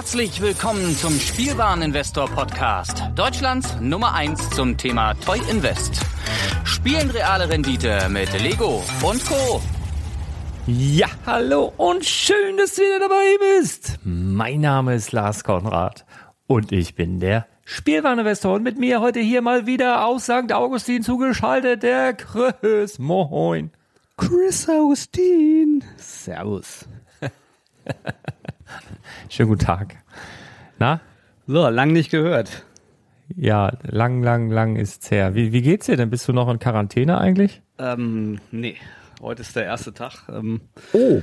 Herzlich willkommen zum Spielwareninvestor Podcast. Deutschlands Nummer 1 zum Thema Toy Invest. Spielen reale Rendite mit Lego und Co. Ja, hallo und schön, dass du wieder dabei bist. Mein Name ist Lars Konrad und ich bin der Spielwareninvestor und mit mir heute hier mal wieder aus St. Augustin zugeschaltet der Chris. Moin. Chris Augustin. Servus. Schönen guten Tag. Na? So, lang nicht gehört. Ja, lang, lang, lang ist's her. Wie, wie geht's dir denn? Bist du noch in Quarantäne eigentlich? Ähm, nee. Heute ist der erste Tag. Ähm, Oh.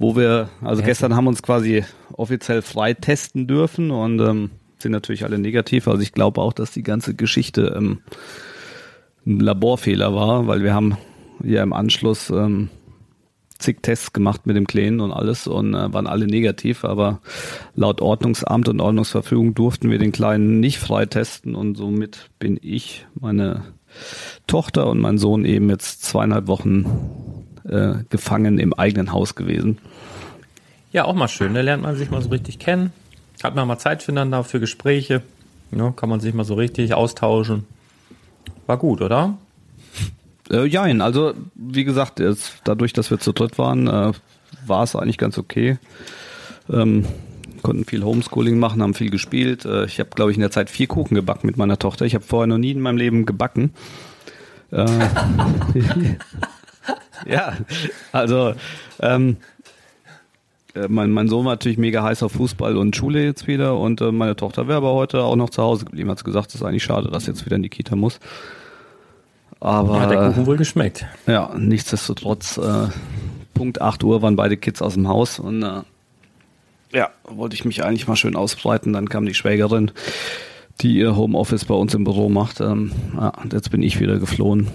Wo wir, also gestern haben wir uns quasi offiziell frei testen dürfen und ähm, sind natürlich alle negativ. Also ich glaube auch, dass die ganze Geschichte ähm, ein Laborfehler war, weil wir haben ja im Anschluss ähm, zig Tests gemacht mit dem Kleinen und alles und äh, waren alle negativ, aber laut Ordnungsamt und Ordnungsverfügung durften wir den Kleinen nicht freitesten und somit bin ich, meine Tochter und mein Sohn eben jetzt zweieinhalb Wochen äh, gefangen im eigenen Haus gewesen. Ja, auch mal schön. Da lernt man sich mal so richtig kennen. Hat man mal Zeit füreinander für Gespräche. Ja, kann man sich mal so richtig austauschen. War gut, oder? Äh, jein, also wie gesagt, jetzt, dadurch, dass wir zu dritt waren, äh, war es eigentlich ganz okay. Ähm, konnten viel Homeschooling machen, haben viel gespielt. Äh, ich habe, glaube ich, in der Zeit vier Kuchen gebacken mit meiner Tochter. Ich habe vorher noch nie in meinem Leben gebacken. Äh, ja, also ähm, äh, mein, mein Sohn war natürlich mega heiß auf Fußball und Schule jetzt wieder und äh, meine Tochter wäre aber heute auch noch zu Hause geblieben. Hat gesagt, es ist eigentlich schade, dass jetzt wieder in die Kita muss. Aber Hat der Kuchen wohl geschmeckt. ja, nichtsdestotrotz, äh, Punkt 8 Uhr waren beide Kids aus dem Haus und äh, ja, wollte ich mich eigentlich mal schön ausbreiten. Dann kam die Schwägerin, die ihr Homeoffice bei uns im Büro macht. Ähm, ja, und jetzt bin ich wieder geflohen.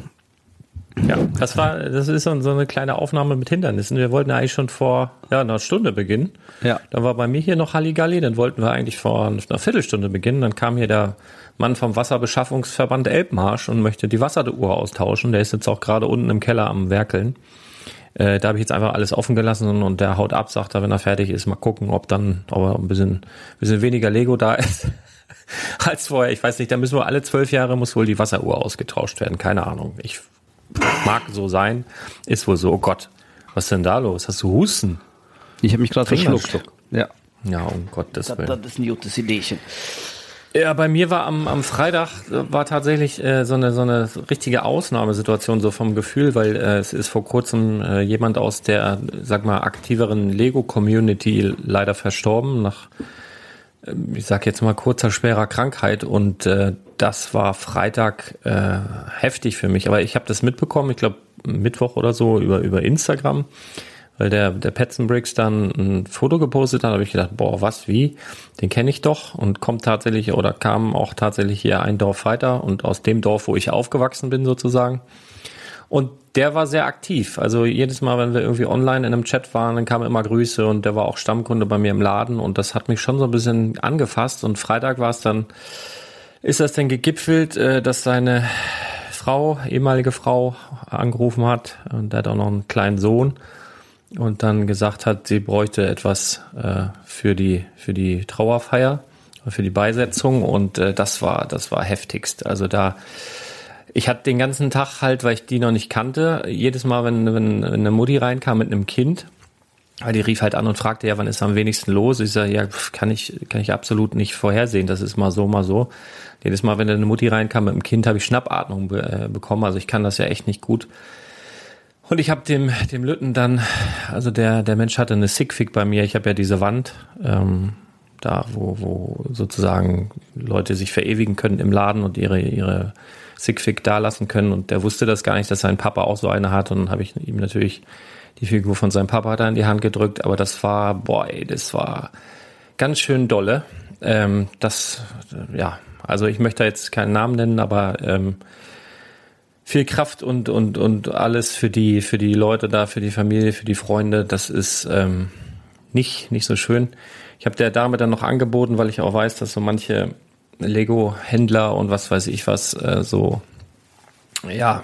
Ja, das war, das ist so eine kleine Aufnahme mit Hindernissen. Wir wollten ja eigentlich schon vor ja, einer Stunde beginnen. Ja. Dann war bei mir hier noch Halligalli, dann wollten wir eigentlich vor einer Viertelstunde beginnen. Dann kam hier der Mann vom Wasserbeschaffungsverband Elbmarsch und möchte die Wasseruhr austauschen. Der ist jetzt auch gerade unten im Keller am Werkeln. Äh, da habe ich jetzt einfach alles offen gelassen und der haut ab, sagt er, wenn er fertig ist, mal gucken, ob dann ob er ein bisschen, bisschen weniger Lego da ist als vorher. Ich weiß nicht, da müssen wir alle zwölf Jahre muss wohl die Wasseruhr ausgetauscht werden. Keine Ahnung. Ich mag so sein. Ist wohl so. Oh Gott, was ist denn da los? Hast du Husten? Ich habe mich gerade verschluckt. Schluck. Ja. Ja, um Gottes Das, Willen. das ist ein gutes Ideechen. Ja, bei mir war am, am Freitag äh, war tatsächlich äh, so eine so eine richtige Ausnahmesituation so vom Gefühl, weil äh, es ist vor kurzem äh, jemand aus der sag mal aktiveren Lego Community leider verstorben nach ich sag jetzt mal kurzer schwerer Krankheit und äh, das war Freitag äh, heftig für mich, aber ich habe das mitbekommen, ich glaube Mittwoch oder so über über Instagram weil der, der Petzenbricks dann ein Foto gepostet hat, habe ich gedacht, boah, was, wie? Den kenne ich doch und kommt tatsächlich oder kam auch tatsächlich hier ein Dorf weiter und aus dem Dorf, wo ich aufgewachsen bin sozusagen. Und der war sehr aktiv. Also jedes Mal, wenn wir irgendwie online in einem Chat waren, dann kamen immer Grüße und der war auch Stammkunde bei mir im Laden und das hat mich schon so ein bisschen angefasst. Und Freitag war es dann, ist das denn gegipfelt, äh, dass seine Frau, ehemalige Frau, angerufen hat und der hat auch noch einen kleinen Sohn und dann gesagt hat, sie bräuchte etwas äh, für die für die Trauerfeier, für die Beisetzung und äh, das war das war heftigst. Also da ich hatte den ganzen Tag halt, weil ich die noch nicht kannte, jedes Mal, wenn, wenn eine Mutti reinkam mit einem Kind, weil die rief halt an und fragte, ja, wann ist am wenigsten los? Ich sage, ja, kann ich, kann ich absolut nicht vorhersehen. Das ist mal so, mal so. Jedes Mal, wenn eine Mutti reinkam mit dem Kind, habe ich Schnappatmung be äh, bekommen. Also ich kann das ja echt nicht gut. Und ich habe dem, dem Lütten dann, also der, der Mensch hatte eine Sigfig bei mir. Ich habe ja diese Wand, ähm, da wo, wo sozusagen Leute sich verewigen können im Laden und ihre, ihre Sigfig da lassen können. Und der wusste das gar nicht, dass sein Papa auch so eine hat. Und dann habe ich ihm natürlich die Figur von seinem Papa da in die Hand gedrückt. Aber das war, boah, das war ganz schön dolle. Ähm, das, äh, ja, also ich möchte jetzt keinen Namen nennen, aber ähm, viel Kraft und, und, und alles für die, für die Leute da, für die Familie, für die Freunde. Das ist ähm, nicht, nicht so schön. Ich habe der Dame dann noch angeboten, weil ich auch weiß, dass so manche Lego-Händler und was weiß ich was äh, so, ja,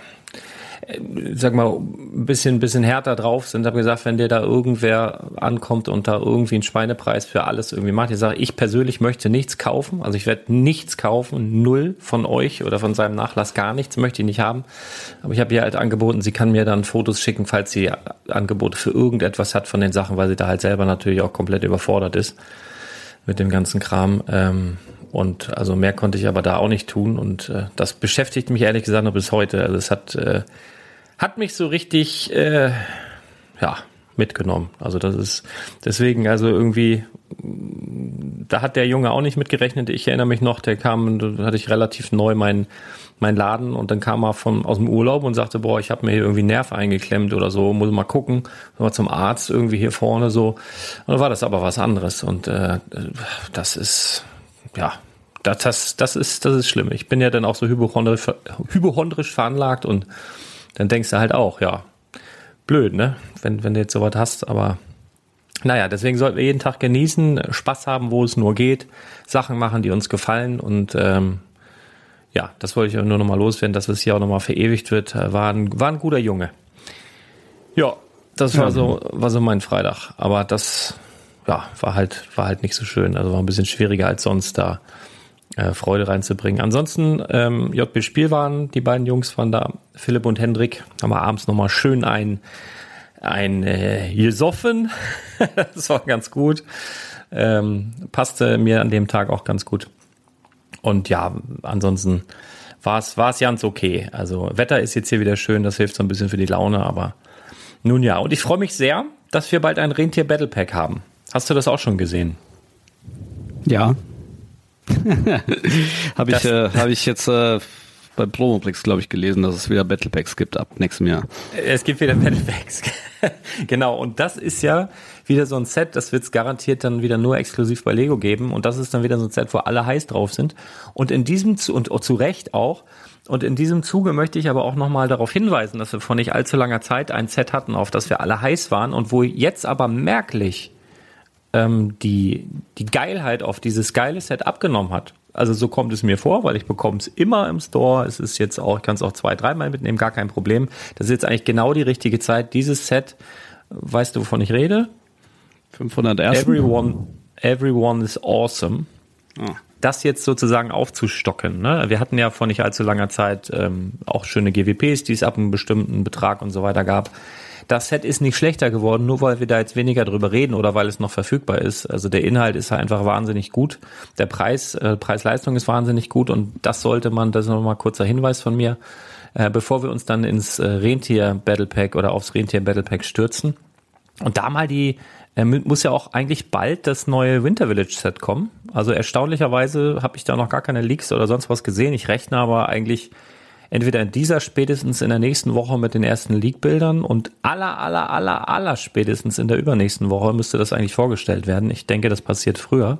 äh, sag mal, ein bisschen, bisschen härter drauf sind. Habe gesagt, wenn dir da irgendwer ankommt und da irgendwie einen Schweinepreis für alles irgendwie macht, ich sage, ich persönlich möchte nichts kaufen. Also ich werde nichts kaufen, null von euch oder von seinem Nachlass gar nichts möchte ich nicht haben. Aber ich habe ihr halt angeboten, sie kann mir dann Fotos schicken, falls sie Angebote für irgendetwas hat von den Sachen, weil sie da halt selber natürlich auch komplett überfordert ist mit dem ganzen Kram. Ähm, und also mehr konnte ich aber da auch nicht tun. Und äh, das beschäftigt mich ehrlich gesagt noch bis heute. Also es hat, äh, hat mich so richtig äh, ja, mitgenommen. Also das ist deswegen, also irgendwie, da hat der Junge auch nicht mitgerechnet. Ich erinnere mich noch, der kam, da hatte ich relativ neu meinen mein Laden und dann kam er von, aus dem Urlaub und sagte, boah, ich habe mir hier irgendwie Nerv eingeklemmt oder so, muss mal gucken, mal zum Arzt irgendwie hier vorne so. Und dann war das aber was anderes und äh, das ist, ja, das, das, das, ist, das ist schlimm. Ich bin ja dann auch so hypochondrisch, hypochondrisch veranlagt und dann denkst du halt auch, ja, blöd, ne? Wenn, wenn du jetzt sowas hast, aber naja, deswegen sollten wir jeden Tag genießen, Spaß haben, wo es nur geht, Sachen machen, die uns gefallen und ähm, ja, das wollte ich nur nochmal loswerden, dass es hier auch nochmal verewigt wird. War ein, war ein guter Junge. Ja, das war so, war so mein Freitag. Aber das, ja, war halt, war halt nicht so schön. Also war ein bisschen schwieriger als sonst da äh, Freude reinzubringen. Ansonsten ähm, JB Spiel waren die beiden Jungs waren da, Philipp und Hendrik, haben wir abends nochmal schön ein ein äh, gesoffen. das war ganz gut. Ähm, passte mir an dem Tag auch ganz gut. Und ja, ansonsten war es war ganz okay. Also Wetter ist jetzt hier wieder schön, das hilft so ein bisschen für die Laune, aber nun ja. Und ich freue mich sehr, dass wir bald ein Rentier Battle Pack haben. Hast du das auch schon gesehen? Ja. habe ich, äh, hab ich jetzt äh, bei Promoplex, glaube ich, gelesen, dass es wieder Battle Packs gibt ab nächstem Jahr. Es gibt wieder Battle Packs. genau, und das ist ja wieder so ein Set, das wird es garantiert dann wieder nur exklusiv bei Lego geben. Und das ist dann wieder so ein Set, wo alle heiß drauf sind. Und in diesem, und zu Recht auch, und in diesem Zuge möchte ich aber auch nochmal darauf hinweisen, dass wir vor nicht allzu langer Zeit ein Set hatten, auf das wir alle heiß waren und wo jetzt aber merklich ähm, die, die Geilheit auf dieses geile Set abgenommen hat. Also so kommt es mir vor, weil ich bekomme es immer im Store. Es ist jetzt auch, ich kann es auch zwei, dreimal mitnehmen, gar kein Problem. Das ist jetzt eigentlich genau die richtige Zeit. Dieses Set, weißt du, wovon ich rede? 501. Everyone, everyone is awesome. Oh. Das jetzt sozusagen aufzustocken. Ne? Wir hatten ja vor nicht allzu langer Zeit ähm, auch schöne GWPs, die es ab einem bestimmten Betrag und so weiter gab das Set ist nicht schlechter geworden, nur weil wir da jetzt weniger drüber reden oder weil es noch verfügbar ist. Also der Inhalt ist einfach wahnsinnig gut. Der Preis, äh, Preis-Leistung ist wahnsinnig gut und das sollte man, das ist nochmal kurzer Hinweis von mir, äh, bevor wir uns dann ins äh, Rentier Battle Pack oder aufs Rentier Battle Pack stürzen. Und da mal die, äh, muss ja auch eigentlich bald das neue Winter Village Set kommen. Also erstaunlicherweise habe ich da noch gar keine Leaks oder sonst was gesehen. Ich rechne aber eigentlich entweder in dieser spätestens in der nächsten Woche mit den ersten Leak-Bildern und aller, aller, aller, aller spätestens in der übernächsten Woche müsste das eigentlich vorgestellt werden. Ich denke, das passiert früher.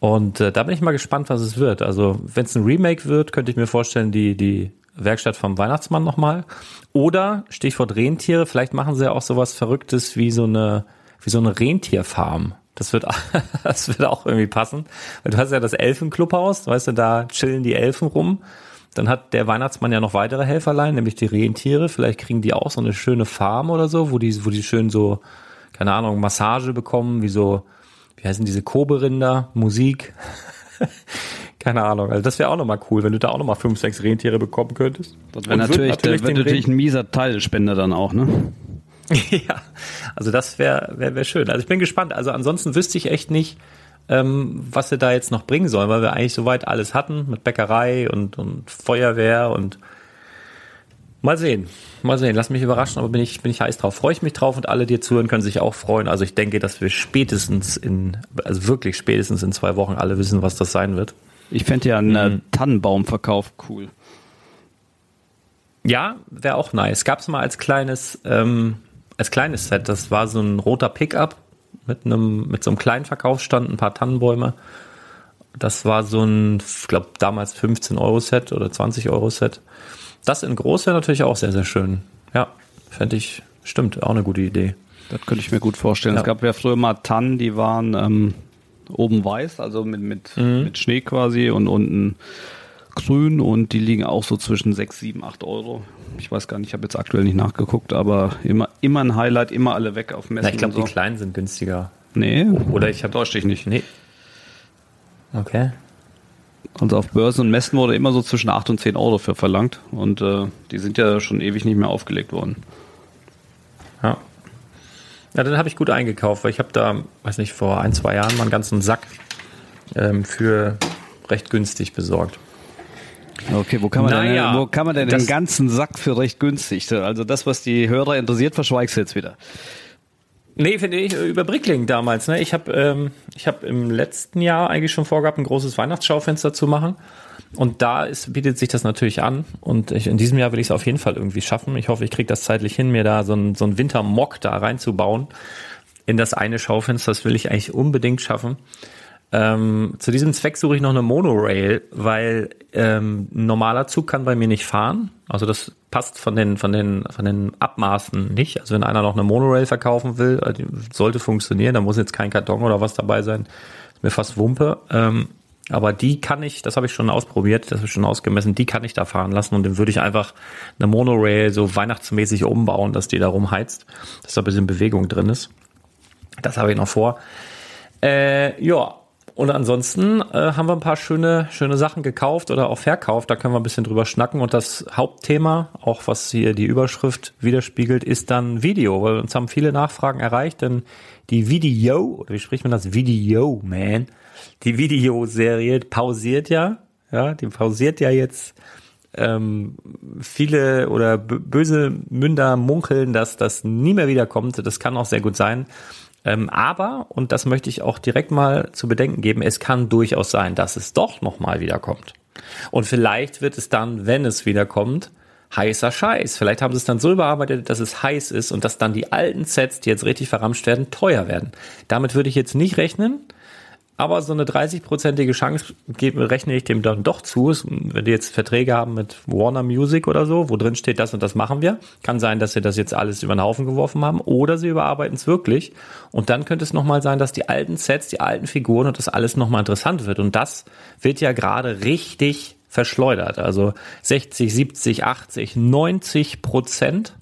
Und äh, da bin ich mal gespannt, was es wird. Also, wenn es ein Remake wird, könnte ich mir vorstellen, die, die Werkstatt vom Weihnachtsmann nochmal. Oder, Stichwort Rentiere, vielleicht machen sie ja auch sowas Verrücktes wie so eine, wie so eine Rentierfarm. Das wird, das wird auch irgendwie passen. Weil du hast ja das Elfenclubhaus, weißt du, da chillen die Elfen rum. Dann hat der Weihnachtsmann ja noch weitere Helferlein, nämlich die Rentiere. Vielleicht kriegen die auch so eine schöne Farm oder so, wo die, wo die schön so, keine Ahnung, Massage bekommen, wie so, wie heißen diese Koberinder, Musik. keine Ahnung. Also das wäre auch nochmal cool, wenn du da auch nochmal fünf, sechs Rentiere bekommen könntest. Das wäre natürlich, natürlich, wär natürlich ein mieser Teilspender dann auch, ne? ja, also das wäre wär, wär schön. Also ich bin gespannt. Also ansonsten wüsste ich echt nicht, ähm, was sie da jetzt noch bringen sollen, weil wir eigentlich soweit alles hatten mit Bäckerei und, und Feuerwehr und mal sehen. Mal sehen, lass mich überraschen, aber bin ich, bin ich heiß drauf. Freue ich mich drauf und alle, die zuhören, können sich auch freuen. Also ich denke, dass wir spätestens in, also wirklich spätestens in zwei Wochen alle wissen, was das sein wird. Ich fände ja einen äh, mhm. Tannenbaumverkauf cool. Ja, wäre auch nice. Gab es mal als kleines, ähm, als kleines Set. Das war so ein roter Pickup mit einem, mit so einem kleinen Verkaufsstand, ein paar Tannenbäume. Das war so ein, ich glaube, damals 15 Euro Set oder 20 Euro Set. Das in groß wäre natürlich auch sehr, sehr schön. Ja, fände ich, stimmt, auch eine gute Idee. Das könnte ich mir gut vorstellen. Ja. Es gab ja früher mal Tannen, die waren ähm, oben weiß, also mit, mit, mhm. mit Schnee quasi und unten grün und die liegen auch so zwischen 6, 7, 8 Euro. Ich weiß gar nicht, ich habe jetzt aktuell nicht nachgeguckt, aber immer, immer ein Highlight, immer alle weg auf Messen. Na, ich glaube, so. die kleinen sind günstiger. Nee. Oder ich habe. Täuscht dich nicht. Nee. Okay. Also auf Börsen und Messen wurde immer so zwischen 8 und 10 Euro für verlangt und äh, die sind ja schon ewig nicht mehr aufgelegt worden. Ja. Ja, dann habe ich gut eingekauft, weil ich habe da, weiß nicht, vor ein, zwei Jahren mal einen ganzen Sack ähm, für recht günstig besorgt. Okay, wo kann man naja, denn, wo kann man denn den ganzen Sack für recht günstig? Also das, was die Hörer interessiert, verschweigst du jetzt wieder. Nee, finde ich, über Brickling damals. Ne? Ich habe ähm, hab im letzten Jahr eigentlich schon vorgehabt, ein großes Weihnachtsschaufenster zu machen. Und da ist, bietet sich das natürlich an. Und ich, in diesem Jahr will ich es auf jeden Fall irgendwie schaffen. Ich hoffe, ich kriege das zeitlich hin, mir da so ein, so ein Wintermock da reinzubauen in das eine Schaufenster. Das will ich eigentlich unbedingt schaffen. Ähm, zu diesem Zweck suche ich noch eine Monorail, weil ähm, ein normaler Zug kann bei mir nicht fahren. Also das passt von den, von den, von den Abmaßen nicht. Also wenn einer noch eine Monorail verkaufen will, äh, sollte funktionieren, da muss jetzt kein Karton oder was dabei sein. Ist mir fast Wumpe. Ähm, aber die kann ich, das habe ich schon ausprobiert, das habe ich schon ausgemessen, die kann ich da fahren lassen und dann würde ich einfach eine Monorail so weihnachtsmäßig umbauen, dass die da rumheizt, dass da ein bisschen Bewegung drin ist. Das habe ich noch vor. Äh, ja, und ansonsten äh, haben wir ein paar schöne, schöne Sachen gekauft oder auch verkauft. Da können wir ein bisschen drüber schnacken. Und das Hauptthema, auch was hier die Überschrift widerspiegelt, ist dann Video, weil uns haben viele Nachfragen erreicht, denn die Video, oder wie spricht man das? Video, man. Die Videoserie pausiert ja. Ja, die pausiert ja jetzt. Ähm, viele oder böse Münder munkeln, dass das nie mehr wiederkommt. Das kann auch sehr gut sein. Ähm, aber, und das möchte ich auch direkt mal zu bedenken geben, es kann durchaus sein, dass es doch nochmal wiederkommt. Und vielleicht wird es dann, wenn es wiederkommt, heißer Scheiß. Vielleicht haben sie es dann so überarbeitet, dass es heiß ist und dass dann die alten Sets, die jetzt richtig verramscht werden, teuer werden. Damit würde ich jetzt nicht rechnen. Aber so eine 30-prozentige Chance rechne ich dem dann doch zu. Wenn die jetzt Verträge haben mit Warner Music oder so, wo drin steht, das und das machen wir, kann sein, dass sie das jetzt alles über den Haufen geworfen haben oder sie überarbeiten es wirklich. Und dann könnte es nochmal sein, dass die alten Sets, die alten Figuren und das alles nochmal interessant wird. Und das wird ja gerade richtig verschleudert. Also 60, 70, 80, 90 Prozent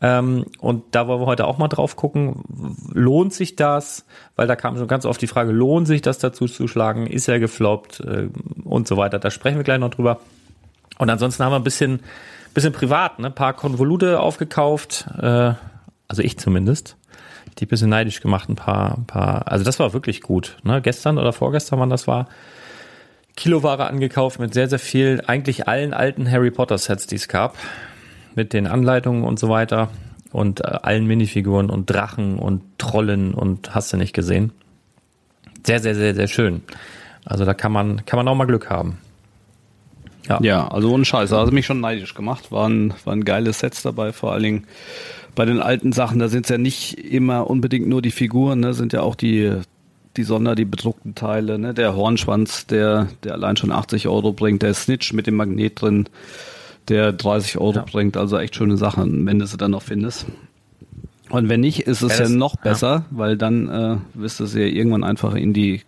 ähm, und da wollen wir heute auch mal drauf gucken, lohnt sich das? Weil da kam schon ganz oft die Frage, lohnt sich das dazu zu schlagen? Ist er gefloppt? Äh, und so weiter. Da sprechen wir gleich noch drüber. Und ansonsten haben wir ein bisschen, bisschen privat, ne? ein paar Konvolute aufgekauft, äh, also ich zumindest. Die bisschen neidisch gemacht, ein paar, ein paar, also das war wirklich gut. Ne? Gestern oder vorgestern, wann das war, Kiloware angekauft mit sehr, sehr viel, eigentlich allen alten Harry Potter Sets, die es gab mit den Anleitungen und so weiter und äh, allen Minifiguren und Drachen und Trollen und hast du nicht gesehen. Sehr, sehr, sehr, sehr schön. Also da kann man, kann man auch mal Glück haben. Ja, ja also ohne Scheiß. Also mich schon neidisch gemacht. Waren, waren geile Sets dabei, vor allen Dingen bei den alten Sachen. Da sind es ja nicht immer unbedingt nur die Figuren, ne, sind ja auch die, die Sonder, die bedruckten Teile, ne, der Hornschwanz, der, der allein schon 80 Euro bringt, der Snitch mit dem Magnet drin der 30 Euro ja. bringt. Also echt schöne Sachen, wenn du sie dann noch findest. Und wenn nicht, ist es ja, ja noch besser, weil dann äh, wirst du sie ja irgendwann einfach in die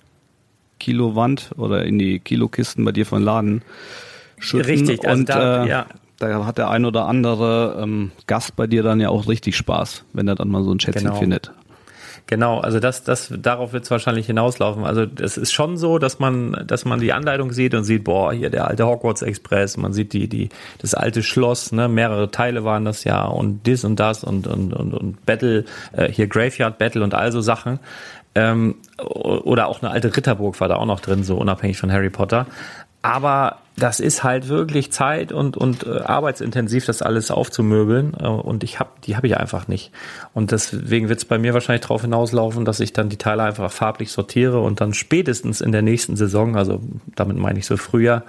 Kilowand oder in die Kilokisten bei dir von Laden schütten. Richtig, also und da, äh, ja. da hat der ein oder andere ähm, Gast bei dir dann ja auch richtig Spaß, wenn er dann mal so ein Schätzchen genau. findet. Genau, also das, das, darauf wird es wahrscheinlich hinauslaufen. Also es ist schon so, dass man, dass man die Anleitung sieht und sieht, boah, hier der alte Hogwarts Express, man sieht die, die, das alte Schloss, ne, mehrere Teile waren das ja und dies und das und, und, und, und Battle, äh, hier Graveyard Battle und all so Sachen. Ähm, oder auch eine alte Ritterburg war da auch noch drin, so unabhängig von Harry Potter. Aber das ist halt wirklich Zeit und, und äh, arbeitsintensiv, das alles aufzumöbeln. Äh, und ich habe, die habe ich einfach nicht. Und deswegen wird es bei mir wahrscheinlich darauf hinauslaufen, dass ich dann die Teile einfach farblich sortiere und dann spätestens in der nächsten Saison, also damit meine ich so früher,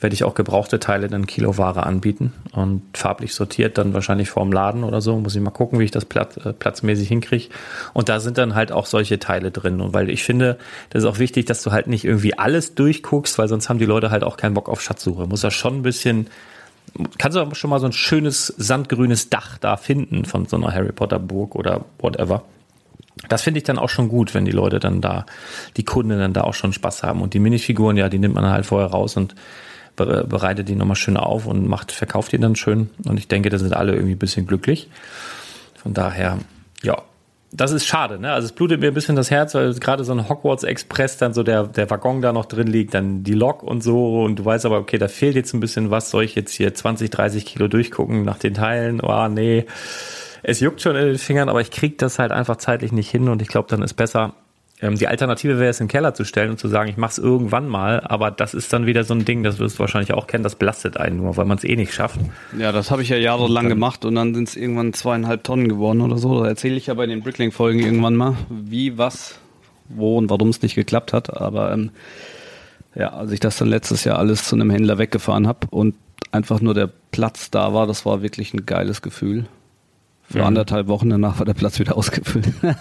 werde ich auch gebrauchte Teile dann Kiloware anbieten und farblich sortiert dann wahrscheinlich vorm Laden oder so. Muss ich mal gucken, wie ich das Platz, äh, platzmäßig hinkriege. Und da sind dann halt auch solche Teile drin. Und weil ich finde, das ist auch wichtig, dass du halt nicht irgendwie alles durchguckst, weil sonst haben die Leute halt auch keinen Bock auf Schatzsuche. Muss ja schon ein bisschen, kannst du aber schon mal so ein schönes sandgrünes Dach da finden von so einer Harry Potter Burg oder whatever. Das finde ich dann auch schon gut, wenn die Leute dann da, die Kunden dann da auch schon Spaß haben. Und die Minifiguren, ja, die nimmt man halt vorher raus und bereitet die nochmal schön auf und macht, verkauft die dann schön. Und ich denke, da sind alle irgendwie ein bisschen glücklich. Von daher, ja, das ist schade, ne? Also es blutet mir ein bisschen das Herz, weil gerade so ein Hogwarts Express dann so der, der Waggon da noch drin liegt, dann die Lok und so und du weißt aber, okay, da fehlt jetzt ein bisschen was, soll ich jetzt hier 20, 30 Kilo durchgucken nach den Teilen? Oh, nee. Es juckt schon in den Fingern, aber ich krieg das halt einfach zeitlich nicht hin und ich glaube, dann ist besser, die Alternative wäre es, im Keller zu stellen und zu sagen, ich mache es irgendwann mal, aber das ist dann wieder so ein Ding, das wirst du wahrscheinlich auch kennen, das belastet einen nur, weil man es eh nicht schafft. Ja, das habe ich ja jahrelang und gemacht und dann sind es irgendwann zweieinhalb Tonnen geworden oder so. Da erzähle ich ja bei den Brickling-Folgen irgendwann mal, wie, was, wo und warum es nicht geklappt hat. Aber ähm, ja, als ich das dann letztes Jahr alles zu einem Händler weggefahren habe und einfach nur der Platz da war, das war wirklich ein geiles Gefühl. Für mhm. anderthalb Wochen danach war der Platz wieder ausgefüllt.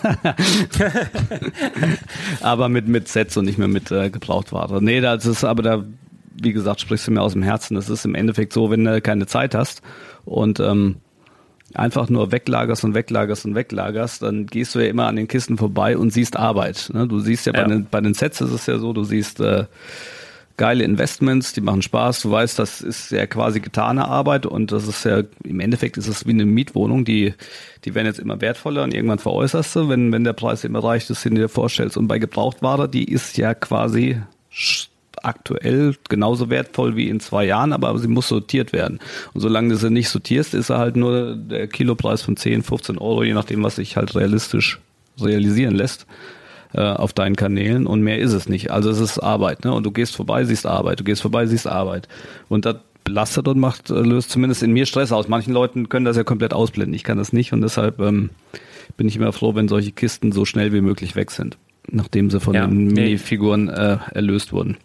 aber mit, mit Sets und nicht mehr mit äh, Gebrauchtware. Nee, das ist aber da, wie gesagt, sprichst du mir aus dem Herzen. Das ist im Endeffekt so, wenn du keine Zeit hast und ähm, einfach nur weglagerst und weglagerst und weglagerst, dann gehst du ja immer an den Kisten vorbei und siehst Arbeit. Ne? Du siehst ja, ja. Bei, den, bei den Sets ist es ja so, du siehst äh, geile Investments, die machen Spaß. Du weißt, das ist ja quasi getane Arbeit und das ist ja, im Endeffekt ist es wie eine Mietwohnung, die, die werden jetzt immer wertvoller und irgendwann veräußerst du, wenn, wenn der Preis immer reicht, das du dir vorstellst. Und bei Gebrauchtware, die ist ja quasi aktuell genauso wertvoll wie in zwei Jahren, aber sie muss sortiert werden. Und solange du sie nicht sortierst, ist er halt nur der Kilopreis von 10, 15 Euro, je nachdem, was sich halt realistisch realisieren lässt äh, auf deinen Kanälen und mehr ist es nicht. Also es ist Arbeit, ne? Und du gehst vorbei, siehst Arbeit, du gehst vorbei, siehst Arbeit. Und das belastet und macht, äh, löst zumindest in mir Stress aus. Manchen Leuten können das ja komplett ausblenden. Ich kann das nicht und deshalb ähm, bin ich immer froh, wenn solche Kisten so schnell wie möglich weg sind, nachdem sie von ja, den Minifiguren äh, erlöst wurden.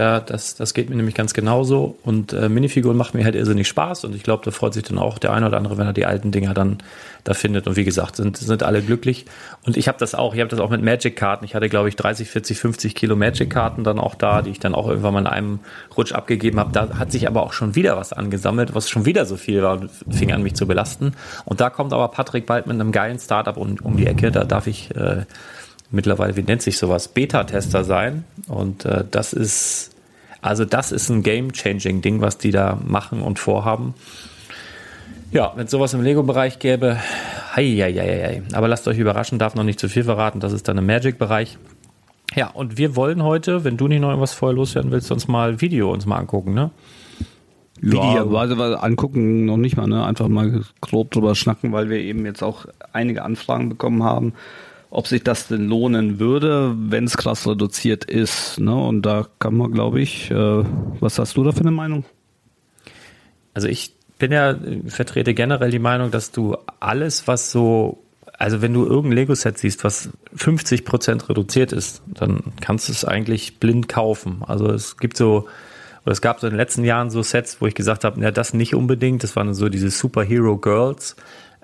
Da, das, das geht mir nämlich ganz genauso. Und äh, Minifiguren macht mir halt irrsinnig Spaß. Und ich glaube, da freut sich dann auch der eine oder andere, wenn er die alten Dinger dann da findet. Und wie gesagt, sind, sind alle glücklich. Und ich habe das auch, ich habe das auch mit Magic-Karten. Ich hatte, glaube ich, 30, 40, 50 Kilo Magic-Karten dann auch da, die ich dann auch irgendwann mal in einem Rutsch abgegeben habe. Da hat sich aber auch schon wieder was angesammelt, was schon wieder so viel war und fing an, mich zu belasten. Und da kommt aber Patrick bald mit einem geilen Startup um, um die Ecke. Da darf ich äh, mittlerweile, wie nennt sich sowas, Beta-Tester sein. Und äh, das ist, also das ist ein Game-Changing-Ding, was die da machen und vorhaben. Ja, wenn es sowas im Lego-Bereich gäbe, hei, hei, hei, aber lasst euch überraschen, darf noch nicht zu viel verraten, das ist dann im Magic-Bereich. Ja, und wir wollen heute, wenn du nicht noch irgendwas vorher loswerden willst, uns mal Video uns mal angucken, ne? Ja, also, angucken noch nicht mal, ne? Einfach mal grob drüber schnacken, weil wir eben jetzt auch einige Anfragen bekommen haben ob sich das denn lohnen würde, wenn es krass reduziert ist. Ne? Und da kann man, glaube ich, äh, was hast du da für eine Meinung? Also ich bin ja, vertrete generell die Meinung, dass du alles, was so, also wenn du irgendein Lego-Set siehst, was 50 Prozent reduziert ist, dann kannst du es eigentlich blind kaufen. Also es gibt so, oder es gab so in den letzten Jahren so Sets, wo ich gesagt habe, ja, das nicht unbedingt. Das waren so diese Superhero Girls.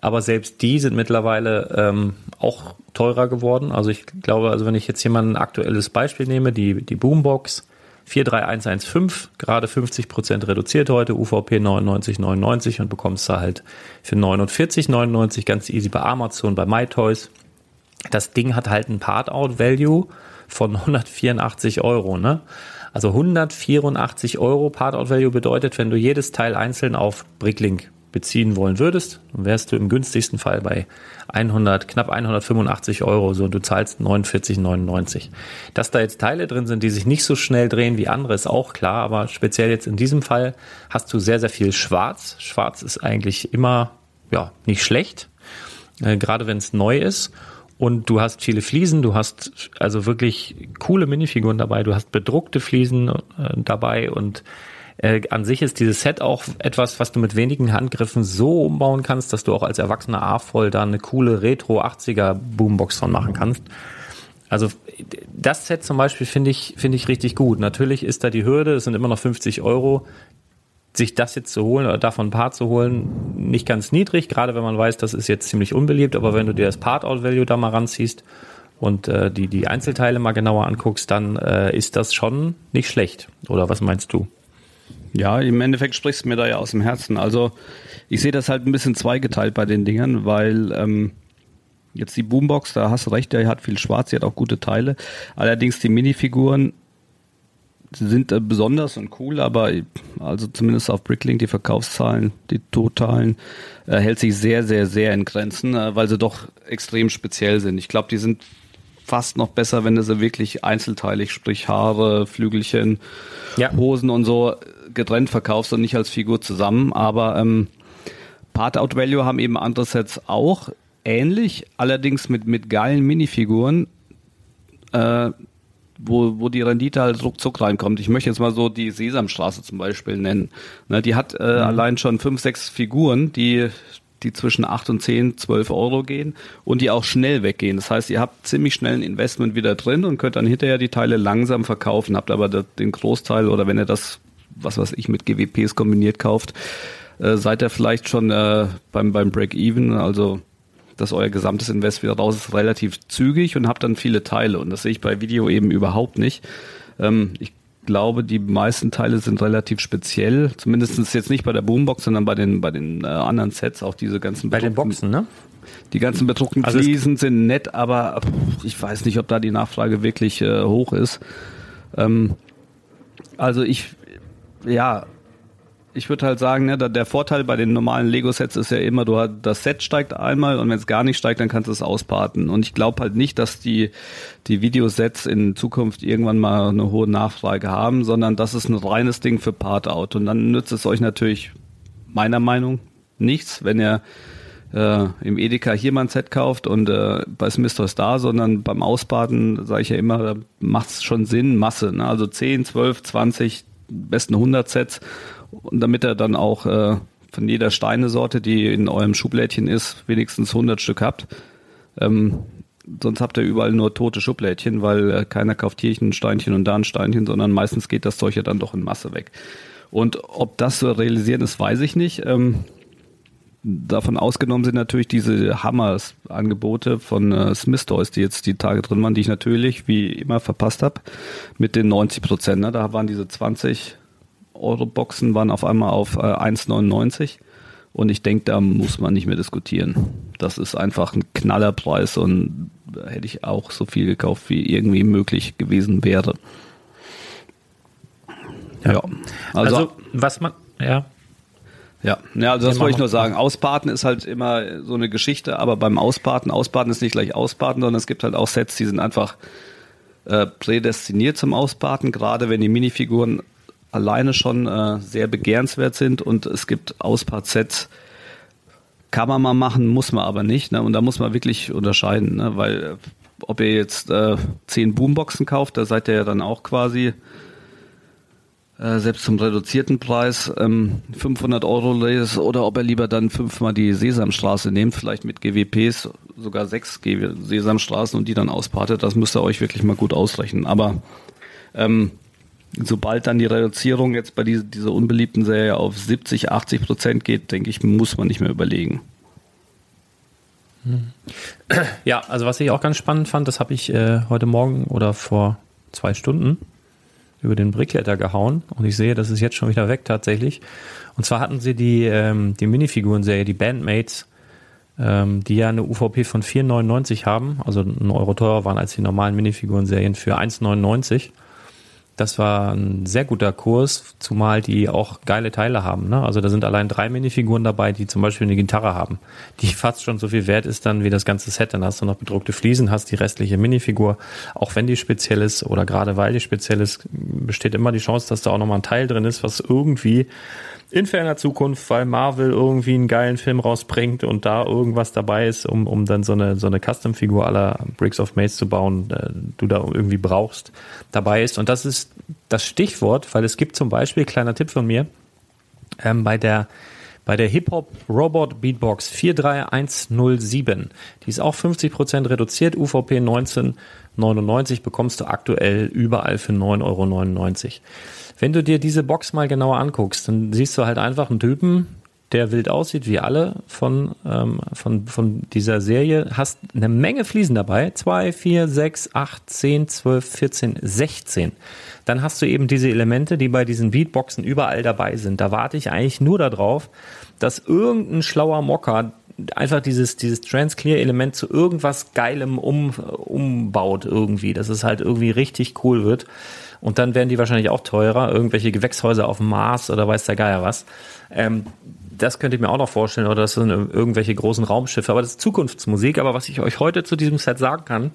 Aber selbst die sind mittlerweile ähm, auch teurer geworden. Also ich glaube, also wenn ich jetzt hier mal ein aktuelles Beispiel nehme, die, die Boombox 43115, gerade 50 Prozent reduziert heute, UVP 99,99 und bekommst du halt für 49,99 ganz easy bei Amazon, bei MyToys. Das Ding hat halt ein Part-Out-Value von 184 Euro, ne? Also 184 Euro Part-Out-Value bedeutet, wenn du jedes Teil einzeln auf Bricklink beziehen wollen würdest, dann wärst du im günstigsten Fall bei 100, knapp 185 Euro, so und du zahlst 49,99. Dass da jetzt Teile drin sind, die sich nicht so schnell drehen wie andere, ist auch klar, aber speziell jetzt in diesem Fall hast du sehr, sehr viel Schwarz. Schwarz ist eigentlich immer, ja, nicht schlecht, äh, gerade wenn es neu ist. Und du hast viele Fliesen, du hast also wirklich coole Minifiguren dabei, du hast bedruckte Fliesen äh, dabei und äh, an sich ist dieses Set auch etwas, was du mit wenigen Handgriffen so umbauen kannst, dass du auch als erwachsener A-Voll da eine coole Retro 80er Boombox von machen kannst. Also das Set zum Beispiel finde ich, finde ich richtig gut. Natürlich ist da die Hürde, es sind immer noch 50 Euro, sich das jetzt zu holen oder davon ein Part zu holen, nicht ganz niedrig, gerade wenn man weiß, das ist jetzt ziemlich unbeliebt, aber wenn du dir das Part-Out-Value da mal ranziehst und äh, die, die Einzelteile mal genauer anguckst, dann äh, ist das schon nicht schlecht. Oder was meinst du? Ja, im Endeffekt sprichst du mir da ja aus dem Herzen. Also ich sehe das halt ein bisschen zweigeteilt bei den Dingern, weil ähm, jetzt die Boombox, da hast du recht, der hat viel Schwarz, die hat auch gute Teile. Allerdings die Minifiguren, sind äh, besonders und cool, aber also zumindest auf Bricklink die Verkaufszahlen, die totalen, äh, hält sich sehr, sehr, sehr in Grenzen, äh, weil sie doch extrem speziell sind. Ich glaube, die sind fast noch besser, wenn du sie wirklich einzelteilig, sprich Haare, Flügelchen, ja. Hosen und so getrennt verkaufst und nicht als Figur zusammen. Aber ähm, Part Out Value haben eben andere Sets auch ähnlich, allerdings mit, mit geilen Minifiguren. Äh, wo, wo die Rendite halt ruckzuck reinkommt. Ich möchte jetzt mal so die Sesamstraße zum Beispiel nennen. Ne, die hat äh, mhm. allein schon fünf, sechs Figuren, die die zwischen acht und zehn, zwölf Euro gehen und die auch schnell weggehen. Das heißt, ihr habt ziemlich schnell ein Investment wieder drin und könnt dann hinterher die Teile langsam verkaufen, habt aber den Großteil oder wenn ihr das, was weiß ich, mit GWPs kombiniert kauft, äh, seid ihr vielleicht schon äh, beim, beim Break-Even, also dass euer gesamtes Invest wieder raus ist, relativ zügig und habt dann viele Teile. Und das sehe ich bei Video eben überhaupt nicht. Ähm, ich glaube, die meisten Teile sind relativ speziell. Zumindest jetzt nicht bei der Boombox, sondern bei den, bei den äh, anderen Sets, auch diese ganzen Bei den Boxen, ne? Die ganzen bedruckten also Fliesen sind nett, aber ich weiß nicht, ob da die Nachfrage wirklich äh, hoch ist. Ähm, also ich, ja, ich würde halt sagen, ne, der Vorteil bei den normalen Lego-Sets ist ja immer, du hast, das Set steigt einmal und wenn es gar nicht steigt, dann kannst du es ausparten. Und ich glaube halt nicht, dass die, die Videosets in Zukunft irgendwann mal eine hohe Nachfrage haben, sondern das ist ein reines Ding für Part-Out. Und dann nützt es euch natürlich meiner Meinung nichts, wenn ihr äh, im Edeka hier mal ein Set kauft und äh, bei Smith Toys da, sondern beim Ausbaden, sage ich ja immer, macht es schon Sinn, Masse. Ne? Also 10, 12, 20, besten 100 Sets und damit er dann auch äh, von jeder Steinesorte, die in eurem Schublädchen ist, wenigstens 100 Stück habt. Ähm, sonst habt ihr überall nur tote Schublädchen, weil äh, keiner kauft hier ein Steinchen und da ein Steinchen, sondern meistens geht das Zeug ja dann doch in Masse weg. Und ob das zu realisieren ist, weiß ich nicht. Ähm, davon ausgenommen sind natürlich diese Hammers-Angebote von äh, Smith Toys, die jetzt die Tage drin waren, die ich natürlich wie immer verpasst habe, mit den 90 Prozent. Ne? Da waren diese 20 Euro-Boxen waren auf einmal auf äh, 1,99 und ich denke, da muss man nicht mehr diskutieren. Das ist einfach ein Knallerpreis und da hätte ich auch so viel gekauft, wie irgendwie möglich gewesen wäre. Ja, ja. Also, also was man, ja. Ja, ja also das wollte ich nur sagen. Ausparten ist halt immer so eine Geschichte, aber beim Ausparten, Ausparten ist nicht gleich Ausparten, sondern es gibt halt auch Sets, die sind einfach äh, prädestiniert zum Ausparten, gerade wenn die Minifiguren alleine schon äh, sehr begehrenswert sind und es gibt Auspart-Sets, kann man mal machen, muss man aber nicht. Ne? Und da muss man wirklich unterscheiden, ne? weil ob ihr jetzt äh, zehn Boomboxen kauft, da seid ihr ja dann auch quasi äh, selbst zum reduzierten Preis ähm, 500 Euro les oder ob ihr lieber dann fünfmal die Sesamstraße nehmt, vielleicht mit GWPs, sogar sechs Sesamstraßen und die dann auspartet, das müsst ihr euch wirklich mal gut ausrechnen. Aber ähm, sobald dann die Reduzierung jetzt bei dieser, dieser unbeliebten Serie auf 70, 80 Prozent geht, denke ich, muss man nicht mehr überlegen. Ja, also was ich auch ganz spannend fand, das habe ich äh, heute Morgen oder vor zwei Stunden über den Brickletter gehauen. Und ich sehe, das ist jetzt schon wieder weg tatsächlich. Und zwar hatten sie die, ähm, die Minifiguren-Serie, die Bandmates, ähm, die ja eine UVP von 4,99 haben, also ein Euro teurer waren als die normalen Minifiguren-Serien für 1,99 das war ein sehr guter Kurs, zumal die auch geile Teile haben. Ne? Also da sind allein drei Minifiguren dabei, die zum Beispiel eine Gitarre haben, die fast schon so viel wert ist dann wie das ganze Set. Dann hast du noch bedruckte Fliesen, hast die restliche Minifigur. Auch wenn die speziell ist oder gerade weil die speziell ist, besteht immer die Chance, dass da auch nochmal ein Teil drin ist, was irgendwie in ferner Zukunft, weil Marvel irgendwie einen geilen Film rausbringt und da irgendwas dabei ist, um, um dann so eine, so eine Custom-Figur aller Bricks of Maze zu bauen, äh, du da irgendwie brauchst, dabei ist. Und das ist das Stichwort, weil es gibt zum Beispiel, kleiner Tipp von mir, ähm, bei der bei der Hip-Hop Robot Beatbox 43107, die ist auch 50% reduziert, UVP 1999 bekommst du aktuell überall für 9,99 Euro. Wenn du dir diese Box mal genauer anguckst, dann siehst du halt einfach einen Typen, der wild aussieht wie alle von, ähm, von, von dieser Serie. Hast eine Menge Fliesen dabei. 2, 4, 6, 8, 10, 12, 14, 16. Dann hast du eben diese Elemente, die bei diesen Beatboxen überall dabei sind. Da warte ich eigentlich nur darauf, dass irgendein schlauer Mocker einfach dieses, dieses Trans-Clear-Element zu irgendwas Geilem um, umbaut irgendwie, dass es halt irgendwie richtig cool wird. Und dann werden die wahrscheinlich auch teurer, irgendwelche Gewächshäuser auf dem Mars oder weiß der Geier was. Ähm, das könnte ich mir auch noch vorstellen, oder das sind irgendwelche großen Raumschiffe, aber das ist Zukunftsmusik. Aber was ich euch heute zu diesem Set sagen kann,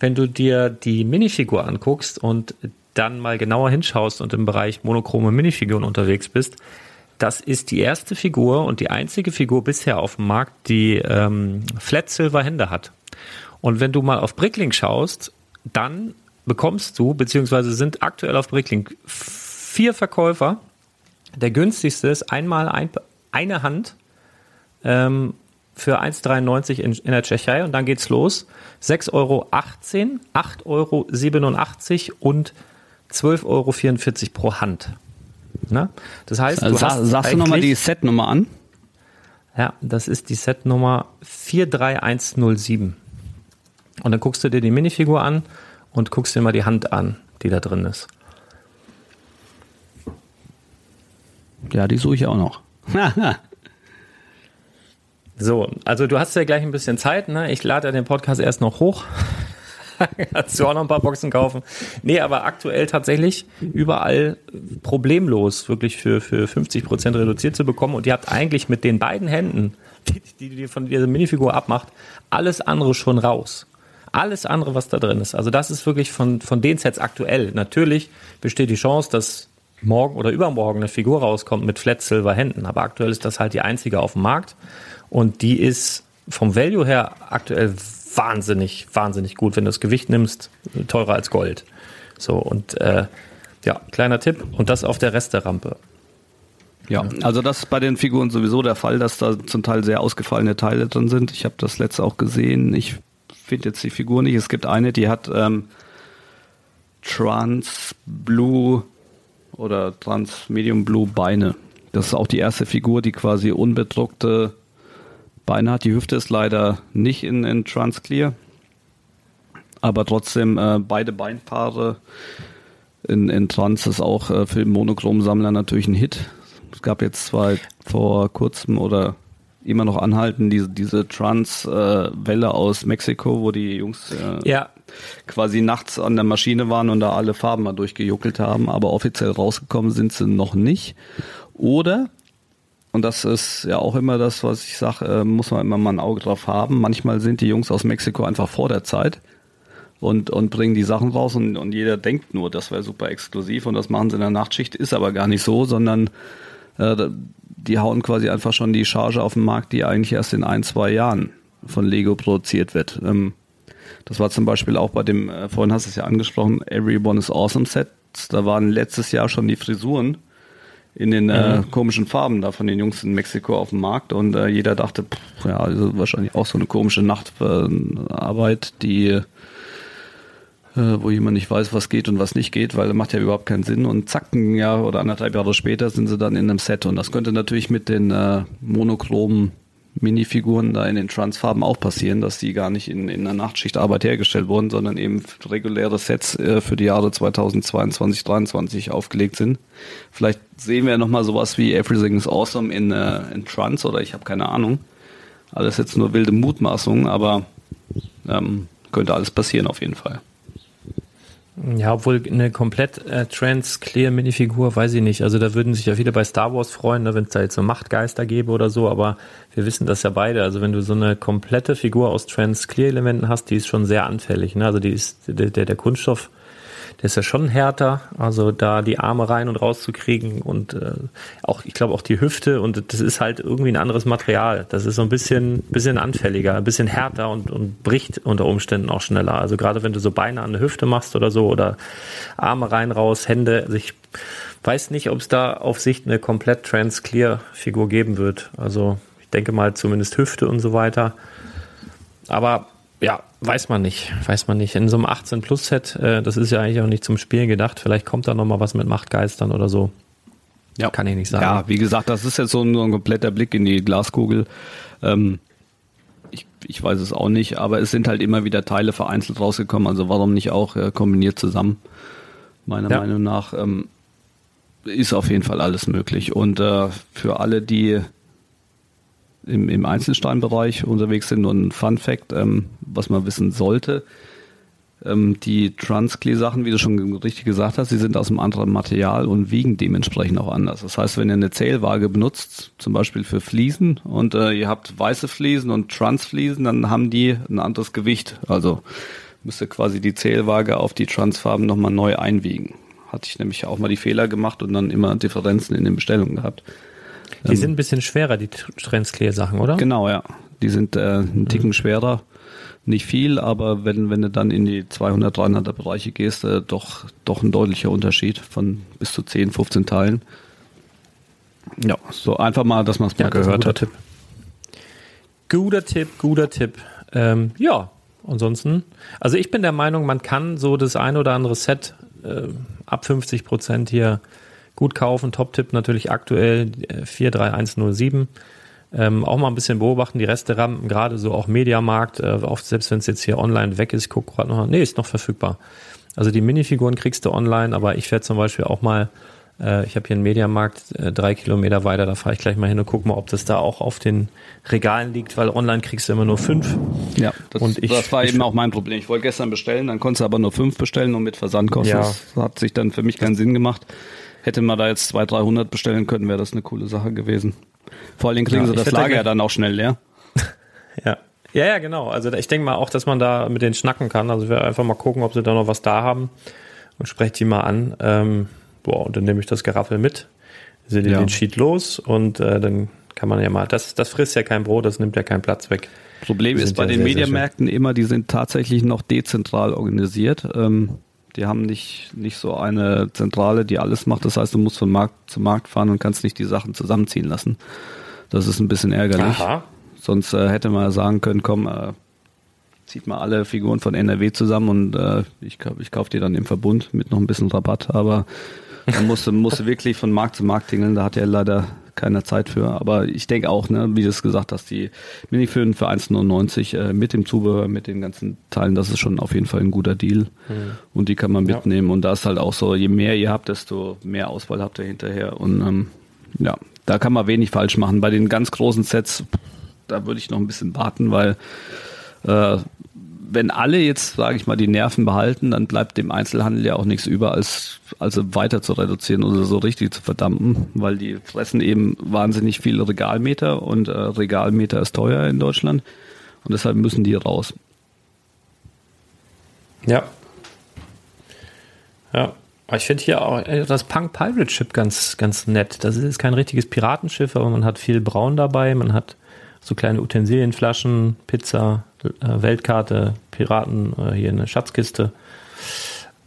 wenn du dir die Minifigur anguckst und dann mal genauer hinschaust und im Bereich monochrome Minifiguren unterwegs bist, das ist die erste Figur und die einzige Figur bisher auf dem Markt, die ähm, Flat Silver Hände hat. Und wenn du mal auf Bricklink schaust, dann bekommst du, beziehungsweise sind aktuell auf Bricklink vier Verkäufer. Der günstigste ist einmal ein, eine Hand ähm, für 1,93 in, in der Tschechei und dann geht's los. 6,18 Euro, 8,87 Euro und 12,44 Euro pro Hand. Na? Das heißt, du Sa hast sagst du nochmal die Setnummer an? Ja, das ist die Setnummer 43107. Und dann guckst du dir die Minifigur an und guckst dir mal die Hand an, die da drin ist. Ja, die suche ich auch noch. so, also du hast ja gleich ein bisschen Zeit, ne? Ich lade ja den Podcast erst noch hoch. Kannst du auch noch ein paar Boxen kaufen? Nee, aber aktuell tatsächlich überall problemlos wirklich für, für 50 Prozent reduziert zu bekommen. Und ihr habt eigentlich mit den beiden Händen, die, die von dieser Minifigur abmacht, alles andere schon raus. Alles andere, was da drin ist. Also das ist wirklich von, von den Sets aktuell. Natürlich besteht die Chance, dass morgen oder übermorgen eine Figur rauskommt mit Flat Silver Händen. Aber aktuell ist das halt die einzige auf dem Markt. Und die ist vom Value her aktuell wahnsinnig, wahnsinnig gut. Wenn du das Gewicht nimmst, teurer als Gold. So, und äh, ja, kleiner Tipp. Und das auf der Resterampe. Ja, also das ist bei den Figuren sowieso der Fall, dass da zum Teil sehr ausgefallene Teile drin sind. Ich habe das letzte auch gesehen. Ich finde jetzt die Figur nicht. Es gibt eine, die hat ähm, Trans Blue oder Trans Medium Blue Beine. Das ist auch die erste Figur, die quasi unbedruckte Beine hat. Die Hüfte ist leider nicht in, in Transclear, aber trotzdem äh, beide Beinpaare in, in Trans ist auch äh, für den Monochrom-Sammler natürlich ein Hit. Es gab jetzt zwar vor kurzem oder immer noch anhalten, diese, diese Trans-Welle äh, aus Mexiko, wo die Jungs äh, ja. quasi nachts an der Maschine waren und da alle Farben mal durchgejuckelt haben, aber offiziell rausgekommen sind sie noch nicht. Oder und das ist ja auch immer das, was ich sage, äh, muss man immer mal ein Auge drauf haben. Manchmal sind die Jungs aus Mexiko einfach vor der Zeit und, und bringen die Sachen raus und, und jeder denkt nur, das wäre super exklusiv und das machen sie in der Nachtschicht, ist aber gar nicht so, sondern äh, die hauen quasi einfach schon die Charge auf den Markt, die eigentlich erst in ein, zwei Jahren von Lego produziert wird. Ähm, das war zum Beispiel auch bei dem, äh, vorhin hast du es ja angesprochen, Everyone is Awesome Set. Da waren letztes Jahr schon die Frisuren in den äh, komischen Farben da von den Jungs in Mexiko auf dem Markt. Und äh, jeder dachte, pff, ja, also wahrscheinlich auch so eine komische Nachtarbeit, die äh, wo jemand nicht weiß, was geht und was nicht geht, weil das macht ja überhaupt keinen Sinn. Und zack, ein Jahr oder anderthalb Jahre später sind sie dann in einem Set. Und das könnte natürlich mit den äh, monochromen Minifiguren da in den Transfarben auch passieren, dass die gar nicht in, in einer Nachtschichtarbeit hergestellt wurden, sondern eben reguläre Sets äh, für die Jahre 2022, 2023 aufgelegt sind. Vielleicht sehen wir nochmal sowas wie Everything is Awesome in, äh, in Trans oder ich habe keine Ahnung. Alles jetzt nur wilde Mutmaßungen, aber ähm, könnte alles passieren auf jeden Fall. Ja, obwohl eine komplett äh, trans-clear Minifigur, weiß ich nicht. Also da würden sich ja viele bei Star Wars freuen, ne, wenn es da jetzt so Machtgeister gäbe oder so, aber wir wissen das ja beide. Also wenn du so eine komplette Figur aus trans-clear Elementen hast, die ist schon sehr anfällig. Ne? Also die ist, der, der, der Kunststoff der ist ja schon härter, also da die Arme rein und raus zu kriegen und äh, auch, ich glaube auch die Hüfte und das ist halt irgendwie ein anderes Material. Das ist so ein bisschen, bisschen anfälliger, ein bisschen härter und, und bricht unter Umständen auch schneller. Also gerade wenn du so Beine an der Hüfte machst oder so oder Arme rein, raus, Hände, also ich weiß nicht, ob es da auf Sicht eine komplett Trans-Clear-Figur geben wird. Also ich denke mal zumindest Hüfte und so weiter. Aber ja, weiß man nicht, weiß man nicht. In so einem 18-Plus-Set, äh, das ist ja eigentlich auch nicht zum Spielen gedacht. Vielleicht kommt da noch mal was mit Machtgeistern oder so. Ja. Kann ich nicht sagen. Ja, wie gesagt, das ist jetzt so ein, ein kompletter Blick in die Glaskugel. Ähm, ich, ich weiß es auch nicht, aber es sind halt immer wieder Teile vereinzelt rausgekommen. Also warum nicht auch äh, kombiniert zusammen? Meiner ja. Meinung nach ähm, ist auf jeden Fall alles möglich. Und äh, für alle, die im, im Einzelsteinbereich unterwegs sind. Und ein Fun Fact, ähm, was man wissen sollte, ähm, die Transclear-Sachen, wie du schon richtig gesagt hast, die sind aus einem anderen Material und wiegen dementsprechend auch anders. Das heißt, wenn ihr eine Zählwaage benutzt, zum Beispiel für Fliesen, und äh, ihr habt weiße Fliesen und Transfliesen, dann haben die ein anderes Gewicht. Also müsst ihr quasi die Zählwaage auf die Transfarben nochmal neu einwiegen. Hatte ich nämlich auch mal die Fehler gemacht und dann immer Differenzen in den Bestellungen gehabt. Die ähm, sind ein bisschen schwerer, die Transclear-Sachen, oder? Genau, ja. Die sind äh, einen Ticken mhm. schwerer nicht viel, aber wenn, wenn du dann in die 200, 300er Bereiche gehst, äh, doch, doch ein deutlicher Unterschied von bis zu 10, 15 Teilen. Ja, so einfach mal, dass man es mal ja, gehört hat. Tipp. Guter Tipp, guter Tipp. Ähm, ja, ansonsten, also ich bin der Meinung, man kann so das ein oder andere Set äh, ab 50 Prozent hier gut kaufen. Top-Tipp natürlich aktuell 43107. Äh, ähm, auch mal ein bisschen beobachten, die Resterampen, gerade so auch Mediamarkt, äh, auch selbst wenn es jetzt hier online weg ist, ich gucke gerade noch, nee, ist noch verfügbar. Also die Minifiguren kriegst du online, aber ich werde zum Beispiel auch mal, äh, ich habe hier einen Mediamarkt äh, drei Kilometer weiter, da fahre ich gleich mal hin und gucke mal, ob das da auch auf den Regalen liegt, weil online kriegst du immer nur fünf. Ja, das, und ich, das war eben auch mein Problem. Ich wollte gestern bestellen, dann konntest du aber nur fünf bestellen und mit Versandkosten. Ja. Das hat sich dann für mich keinen Sinn gemacht. Hätte man da jetzt 200, 300 bestellen können, wäre das eine coole Sache gewesen. Vor allen Dingen kriegen ja, sie das Lager ja dann auch schnell leer. ja. Ja, ja, genau. Also ich denke mal auch, dass man da mit denen schnacken kann. Also wir einfach mal gucken, ob sie da noch was da haben und spreche die mal an. Ähm, boah, und dann nehme ich das Geraffel mit, sehe ja. den Sheet los und äh, dann kann man ja mal, das, das frisst ja kein Brot, das nimmt ja keinen Platz weg. Problem ist bei ja den Mediamärkten immer, die sind tatsächlich noch dezentral organisiert. Ähm, die haben nicht, nicht so eine Zentrale, die alles macht. Das heißt, du musst von Markt zu Markt fahren und kannst nicht die Sachen zusammenziehen lassen. Das ist ein bisschen ärgerlich. Aha. Sonst äh, hätte man sagen können, komm, äh, zieht mal alle Figuren von NRW zusammen und äh, ich, ich kaufe die dann im Verbund mit noch ein bisschen Rabatt. Aber man musste, musste wirklich von Markt zu Markt tingeln. Da hat er leider keiner Zeit für. Aber ich denke auch, ne, wie du es gesagt hast, die Miniföhn für 1,99 äh, mit dem Zubehör, mit den ganzen Teilen, das ist schon auf jeden Fall ein guter Deal. Mhm. Und die kann man mitnehmen. Ja. Und da ist halt auch so, je mehr ihr habt, desto mehr Auswahl habt ihr hinterher. Und ähm, ja, da kann man wenig falsch machen. Bei den ganz großen Sets, da würde ich noch ein bisschen warten, weil äh, wenn alle jetzt, sage ich mal, die Nerven behalten, dann bleibt dem Einzelhandel ja auch nichts über, als also weiter zu reduzieren oder so richtig zu verdampen, weil die fressen eben wahnsinnig viele Regalmeter und äh, Regalmeter ist teuer in Deutschland und deshalb müssen die raus. Ja. Ja. Ich finde hier auch äh, das Punk Pirate Ship ganz, ganz nett. Das ist kein richtiges Piratenschiff, aber man hat viel Braun dabei, man hat so kleine Utensilienflaschen, Pizza, Weltkarte, Piraten, äh, hier eine Schatzkiste.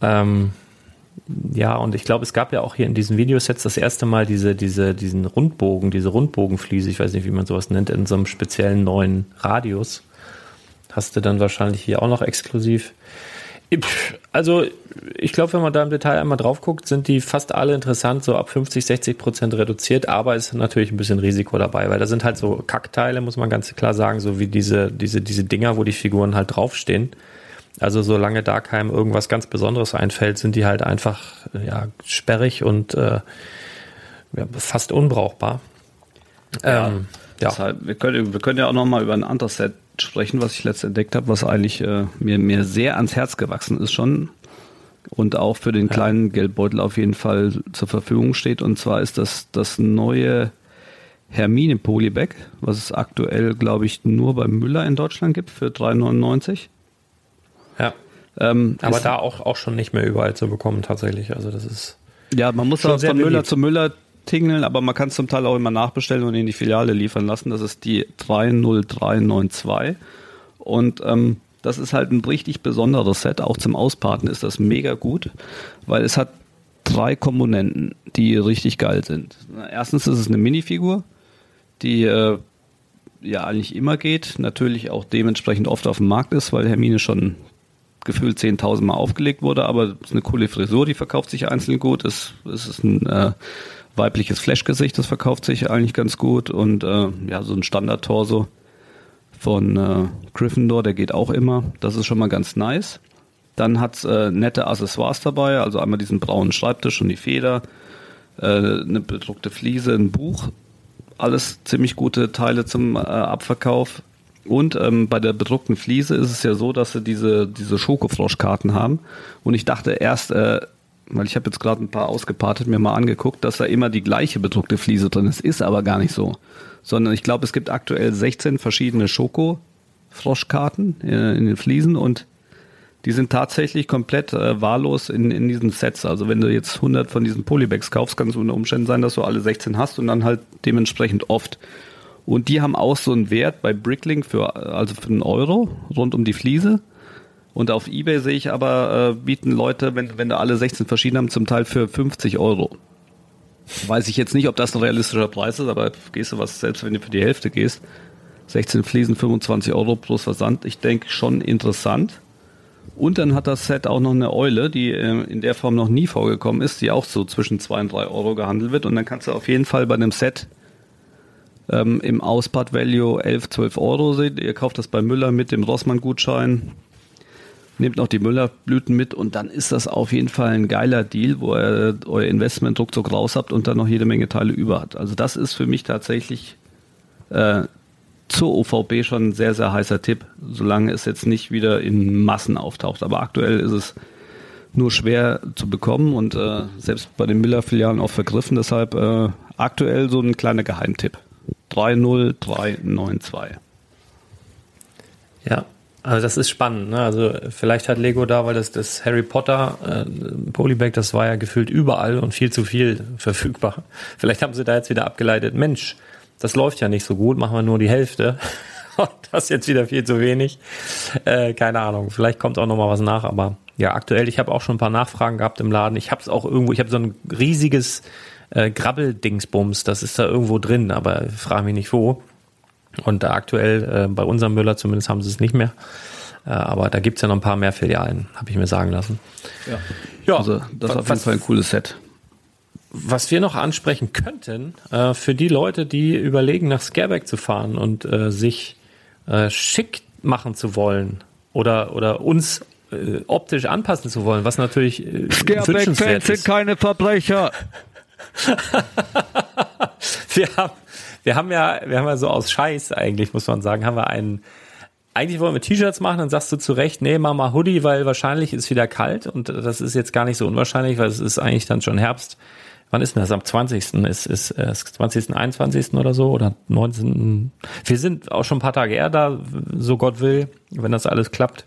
Ähm, ja, und ich glaube, es gab ja auch hier in diesen Videosets das erste Mal diese, diese, diesen Rundbogen, diese Rundbogenfliese, ich weiß nicht, wie man sowas nennt, in so einem speziellen neuen Radius. Hast du dann wahrscheinlich hier auch noch exklusiv. Also, ich glaube, wenn man da im Detail einmal drauf guckt, sind die fast alle interessant, so ab 50, 60 Prozent reduziert, aber ist natürlich ein bisschen Risiko dabei, weil da sind halt so Kackteile, muss man ganz klar sagen, so wie diese, diese, diese Dinger, wo die Figuren halt draufstehen. Also, solange da keinem irgendwas ganz Besonderes einfällt, sind die halt einfach, ja, sperrig und äh, ja, fast unbrauchbar. Ja, ähm, ja. Deshalb, wir, können, wir können ja auch noch mal über ein anderes Set sprechen, was ich letztens entdeckt habe, was eigentlich äh, mir, mir sehr ans Herz gewachsen ist schon und auch für den kleinen Geldbeutel auf jeden Fall zur Verfügung steht. Und zwar ist das das neue Hermine Polybag, was es aktuell, glaube ich, nur bei Müller in Deutschland gibt für 3,99. Ja. Ähm, Aber da auch, auch schon nicht mehr überall zu bekommen tatsächlich. Also das ist. Ja, man muss von Müller zu Müller tingeln, aber man kann es zum Teil auch immer nachbestellen und in die Filiale liefern lassen. Das ist die 30392. Und ähm, das ist halt ein richtig besonderes Set. Auch zum Ausparten ist das mega gut, weil es hat drei Komponenten, die richtig geil sind. Erstens ist es eine Minifigur, die äh, ja eigentlich immer geht, natürlich auch dementsprechend oft auf dem Markt ist, weil Hermine schon gefühlt 10.000 Mal aufgelegt wurde, aber es ist eine coole Frisur, die verkauft sich einzeln gut. Es, es ist ein äh, weibliches Flashgesicht, das verkauft sich eigentlich ganz gut und äh, ja, so ein Standard-Torso von äh, Gryffindor, der geht auch immer. Das ist schon mal ganz nice. Dann hat äh, nette Accessoires dabei, also einmal diesen braunen Schreibtisch und die Feder, äh, eine bedruckte Fliese, ein Buch, alles ziemlich gute Teile zum äh, Abverkauf. Und ähm, bei der bedruckten Fliese ist es ja so, dass sie diese, diese Schokofroschkarten haben. Und ich dachte erst, äh, weil ich habe jetzt gerade ein paar ausgepartet, mir mal angeguckt, dass da immer die gleiche bedruckte Fliese drin ist. Ist aber gar nicht so. Sondern ich glaube, es gibt aktuell 16 verschiedene Schoko-Froschkarten äh, in den Fliesen und die sind tatsächlich komplett äh, wahllos in, in diesen Sets. Also wenn du jetzt 100 von diesen Polybags kaufst, kann es unter Umständen sein, dass du alle 16 hast und dann halt dementsprechend oft. Und die haben auch so einen Wert bei Bricklink für, also für einen Euro rund um die Fliese. Und auf Ebay sehe ich aber, äh, bieten Leute, wenn, wenn du alle 16 verschieden haben, zum Teil für 50 Euro. Weiß ich jetzt nicht, ob das ein realistischer Preis ist, aber gehst du was, selbst wenn du für die Hälfte gehst, 16 Fliesen, 25 Euro plus Versand, ich denke schon interessant. Und dann hat das Set auch noch eine Eule, die äh, in der Form noch nie vorgekommen ist, die auch so zwischen 2 und 3 Euro gehandelt wird. Und dann kannst du auf jeden Fall bei einem Set ähm, im Auspart Value 11, 12 Euro sehen. Ihr kauft das bei Müller mit dem Rossmann-Gutschein, nehmt noch die Müllerblüten mit und dann ist das auf jeden Fall ein geiler Deal, wo ihr euer Investment ruckzuck raus habt und dann noch jede Menge Teile über hat. Also das ist für mich tatsächlich äh, zur OVB schon ein sehr, sehr heißer Tipp, solange es jetzt nicht wieder in Massen auftaucht. Aber aktuell ist es nur schwer zu bekommen und äh, selbst bei den Miller-Filialen auch vergriffen. Deshalb äh, aktuell so ein kleiner Geheimtipp. 30392. Ja, also das ist spannend. Ne? Also vielleicht hat Lego da, weil das, das Harry Potter äh, Polybag, das war ja gefühlt überall und viel zu viel verfügbar. Vielleicht haben sie da jetzt wieder abgeleitet, Mensch, das läuft ja nicht so gut, machen wir nur die Hälfte. das ist jetzt wieder viel zu wenig. Äh, keine Ahnung, vielleicht kommt auch noch mal was nach, aber ja, aktuell, ich habe auch schon ein paar Nachfragen gehabt im Laden. Ich habe es auch irgendwo, ich habe so ein riesiges äh, Grabbeldingsbums, das ist da irgendwo drin, aber frage mich nicht wo. Und da aktuell, äh, bei unserem Müller zumindest haben sie es nicht mehr. Äh, aber da gibt's ja noch ein paar mehr Filialen, habe ich mir sagen lassen. Ja, ja also das ist auf jeden Fall ein cooles Set was wir noch ansprechen könnten, äh, für die Leute, die überlegen, nach Scareback zu fahren und äh, sich äh, schick machen zu wollen oder, oder uns äh, optisch anpassen zu wollen, was natürlich äh, Scareback-Fans sind keine Verbrecher. wir haben, wir haben ja, wir haben ja so aus Scheiß eigentlich, muss man sagen, haben wir einen eigentlich wollen wir T-Shirts machen, dann sagst du zu Recht, nee, mach mal Hoodie, weil wahrscheinlich ist wieder kalt und das ist jetzt gar nicht so unwahrscheinlich, weil es ist eigentlich dann schon Herbst wann ist denn das? Am 20. ist, ist, äh, 20. 21. oder so oder 19. Wir sind auch schon ein paar Tage eher da, so Gott will, wenn das alles klappt.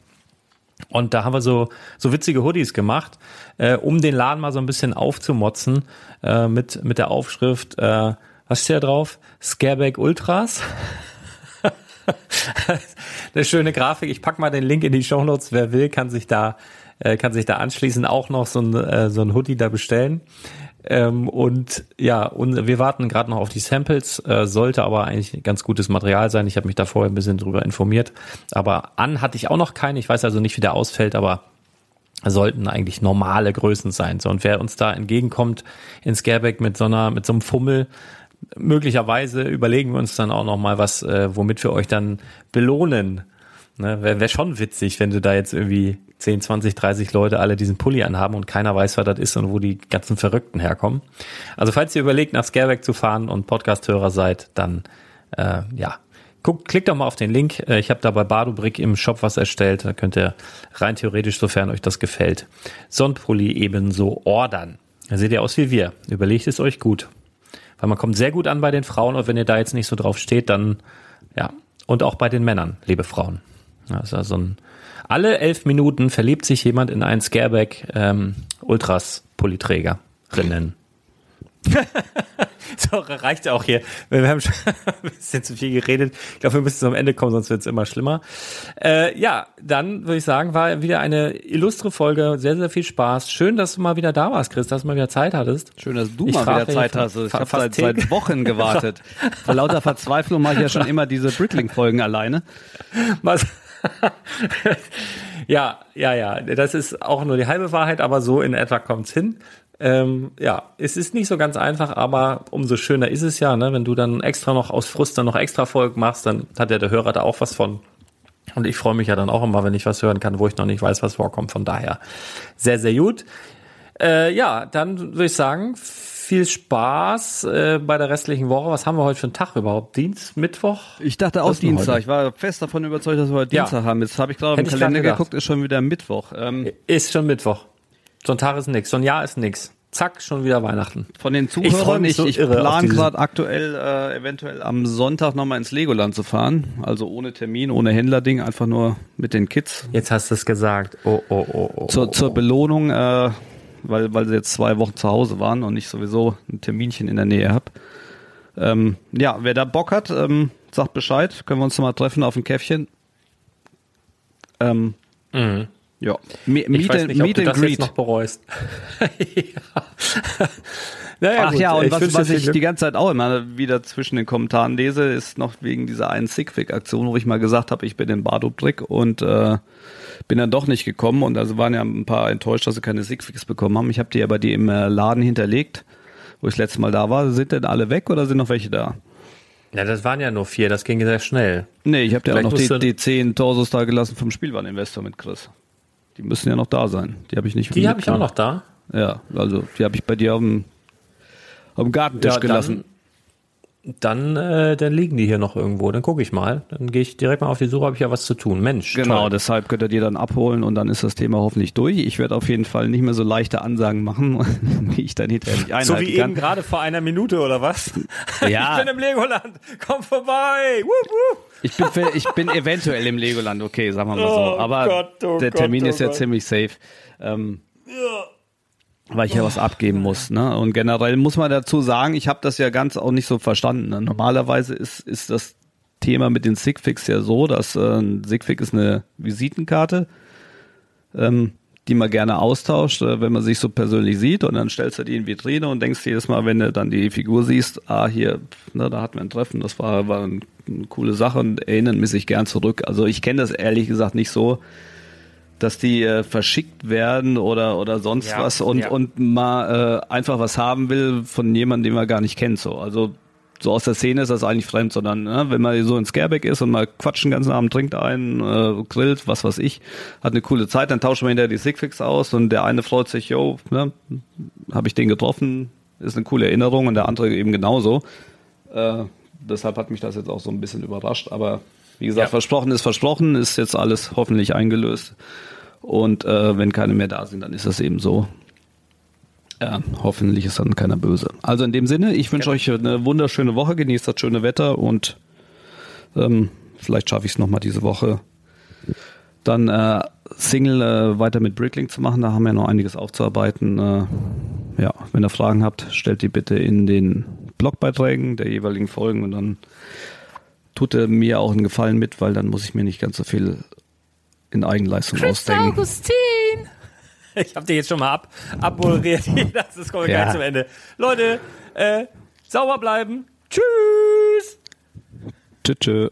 Und da haben wir so, so witzige Hoodies gemacht, äh, um den Laden mal so ein bisschen aufzumotzen, äh, mit, mit der Aufschrift, äh, was steht da drauf? Scareback Ultras. Eine schöne Grafik. Ich pack mal den Link in die Show Notes. Wer will, kann sich da, äh, kann sich da anschließend auch noch so ein, äh, so ein Hoodie da bestellen. Ähm, und ja, und wir warten gerade noch auf die Samples, äh, sollte aber eigentlich ganz gutes Material sein. Ich habe mich da vorher ein bisschen drüber informiert. Aber an hatte ich auch noch keine. Ich weiß also nicht, wie der ausfällt, aber sollten eigentlich normale Größen sein. So, und wer uns da entgegenkommt in Scareback mit so einer, mit so einem Fummel, möglicherweise überlegen wir uns dann auch noch mal was, äh, womit wir euch dann belohnen. Ne, Wäre wär schon witzig, wenn du da jetzt irgendwie 10, 20, 30 Leute alle diesen Pulli anhaben und keiner weiß, was das ist und wo die ganzen Verrückten herkommen. Also falls ihr überlegt, nach Scareback zu fahren und Podcast-Hörer seid, dann äh, ja, guckt, klickt doch mal auf den Link. Äh, ich habe da bei Badobrick im Shop was erstellt. Da könnt ihr rein theoretisch, sofern euch das gefällt, Sonnenpulli ebenso ordern. Da seht ihr aus wie wir. Überlegt es euch gut. Weil man kommt sehr gut an bei den Frauen und wenn ihr da jetzt nicht so drauf steht, dann ja. Und auch bei den Männern, liebe Frauen. Das also ein, alle elf Minuten verliebt sich jemand in einen Scareback ähm, Ultras Polyträgerinnen. so, reicht ja auch hier. Wir haben schon ein bisschen zu viel geredet. Ich glaube, wir müssen zum Ende kommen, sonst wird es immer schlimmer. Äh, ja, dann würde ich sagen, war wieder eine illustre Folge. Sehr, sehr viel Spaß. Schön, dass du mal wieder da warst, Chris, dass du mal wieder Zeit hattest. Schön, dass du ich mal wieder Zeit hast. Ich habe seit, seit Wochen gewartet. Vor lauter Verzweiflung mache ich ja schon immer diese Brickling-Folgen alleine. Was? ja, ja, ja. Das ist auch nur die halbe Wahrheit, aber so in etwa kommt's hin. Ähm, ja, es ist nicht so ganz einfach, aber umso schöner ist es ja, ne? wenn du dann extra noch aus Frust dann noch extra Folgen machst, dann hat ja der Hörer da auch was von. Und ich freue mich ja dann auch immer, wenn ich was hören kann, wo ich noch nicht weiß, was vorkommt. Von daher sehr, sehr gut. Äh, ja, dann würde ich sagen, viel Spaß äh, bei der restlichen Woche. Was haben wir heute für einen Tag überhaupt? Dienst, Mittwoch? Ich dachte auch Dienstag. Ich war fest davon überzeugt, dass wir heute ja. Dienstag haben. Jetzt habe ich gerade im Kalender geguckt, ist schon wieder Mittwoch. Ähm, ist schon Mittwoch. So ein Tag ist nix. So ein Jahr ist nix. Zack, schon wieder Weihnachten. Von den Zuhörern, ich, so ich, ich plane gerade aktuell äh, eventuell am Sonntag nochmal ins Legoland zu fahren. Also ohne Termin, ohne Händlerding, einfach nur mit den Kids. Jetzt hast du es gesagt. Oh, oh, oh, oh. Zur, zur Belohnung, äh, weil, weil sie jetzt zwei Wochen zu Hause waren und ich sowieso ein Terminchen in der Nähe habe. Ähm, ja, wer da Bock hat, ähm, sagt Bescheid. Können wir uns nochmal treffen auf ein Käffchen. Ähm, mhm. Ja, Me ich weiß nicht, ob du das jetzt noch bereust. ja. naja, Ach gut, ja, und ich was, was ich die ganze Zeit auch immer wieder zwischen den Kommentaren lese, ist noch wegen dieser einen Sigfig-Aktion, wo ich mal gesagt habe, ich bin in Bardo-Brick und äh, bin dann doch nicht gekommen und also waren ja ein paar enttäuscht, dass sie keine Sigfigs bekommen haben. Ich habe die aber die im äh, Laden hinterlegt, wo ich das letzte Mal da war. Sind denn alle weg oder sind noch welche da? Ja, das waren ja nur vier, das ging sehr schnell. Nee, ich habe dir auch noch die, die zehn Torsos da gelassen vom Spielwareninvestor mit Chris. Die müssen ja noch da sein. Die habe ich nicht. Die habe ich auch noch da. Ja, also die habe ich bei dir auf dem, auf dem Gartentisch ja, gelassen. Dann, äh, dann liegen die hier noch irgendwo. Dann gucke ich mal. Dann gehe ich direkt mal auf die Suche, habe ich ja was zu tun. Mensch. Genau, toll. deshalb könnt ihr die dann abholen und dann ist das Thema hoffentlich durch. Ich werde auf jeden Fall nicht mehr so leichte Ansagen machen, wie ich dann hinterher nicht einhalten So wie kann. eben gerade vor einer Minute oder was? Ja. ich bin im Legoland. Komm vorbei. Wup, wup. Ich bin, ich bin eventuell im Legoland, okay, sagen wir mal so. Oh Aber Gott, oh der Termin Gott, oh ist ja Gott. ziemlich safe. Ähm, ja weil ich ja was abgeben muss. Ne? Und generell muss man dazu sagen, ich habe das ja ganz auch nicht so verstanden. Ne? Normalerweise ist, ist das Thema mit den Sigfigs ja so, dass äh, ein Sigfig ist eine Visitenkarte, ähm, die man gerne austauscht, äh, wenn man sich so persönlich sieht und dann stellst du die in Vitrine und denkst jedes Mal, wenn du dann die Figur siehst, ah, hier, ne, da hatten wir ein Treffen, das war, war eine coole Sache und erinnern mich sich gern zurück. Also ich kenne das ehrlich gesagt nicht so, dass die äh, verschickt werden oder oder sonst ja, was und ja. und mal äh, einfach was haben will von jemandem, den man gar nicht kennt so. Also so aus der Szene ist das eigentlich fremd, sondern ne, wenn man so in Scareback ist und mal quatschen den ganzen Abend, trinkt einen, äh, grillt, was weiß ich, hat eine coole Zeit, dann tauschen wir hinterher die Sigfix aus und der eine freut sich, yo, ne, habe ich den getroffen, ist eine coole Erinnerung und der andere eben genauso. Äh, deshalb hat mich das jetzt auch so ein bisschen überrascht, aber wie gesagt, ja. versprochen ist versprochen, ist jetzt alles hoffentlich eingelöst. Und äh, wenn keine mehr da sind, dann ist das eben so. Ja, hoffentlich ist dann keiner böse. Also in dem Sinne, ich wünsche ja. euch eine wunderschöne Woche, genießt das schöne Wetter und ähm, vielleicht schaffe ich es nochmal diese Woche, dann äh, Single äh, weiter mit Bricklink zu machen. Da haben wir noch einiges aufzuarbeiten. Äh, ja, wenn ihr Fragen habt, stellt die bitte in den Blogbeiträgen der jeweiligen Folgen und dann tut er mir auch einen Gefallen mit, weil dann muss ich mir nicht ganz so viel in Eigenleistung Chris ausdenken. Augustin! Ich habe dir jetzt schon mal ab, abmoderiert. das kommt ja. gleich zum Ende. Leute, äh, sauber bleiben. Tschüss. tschüss.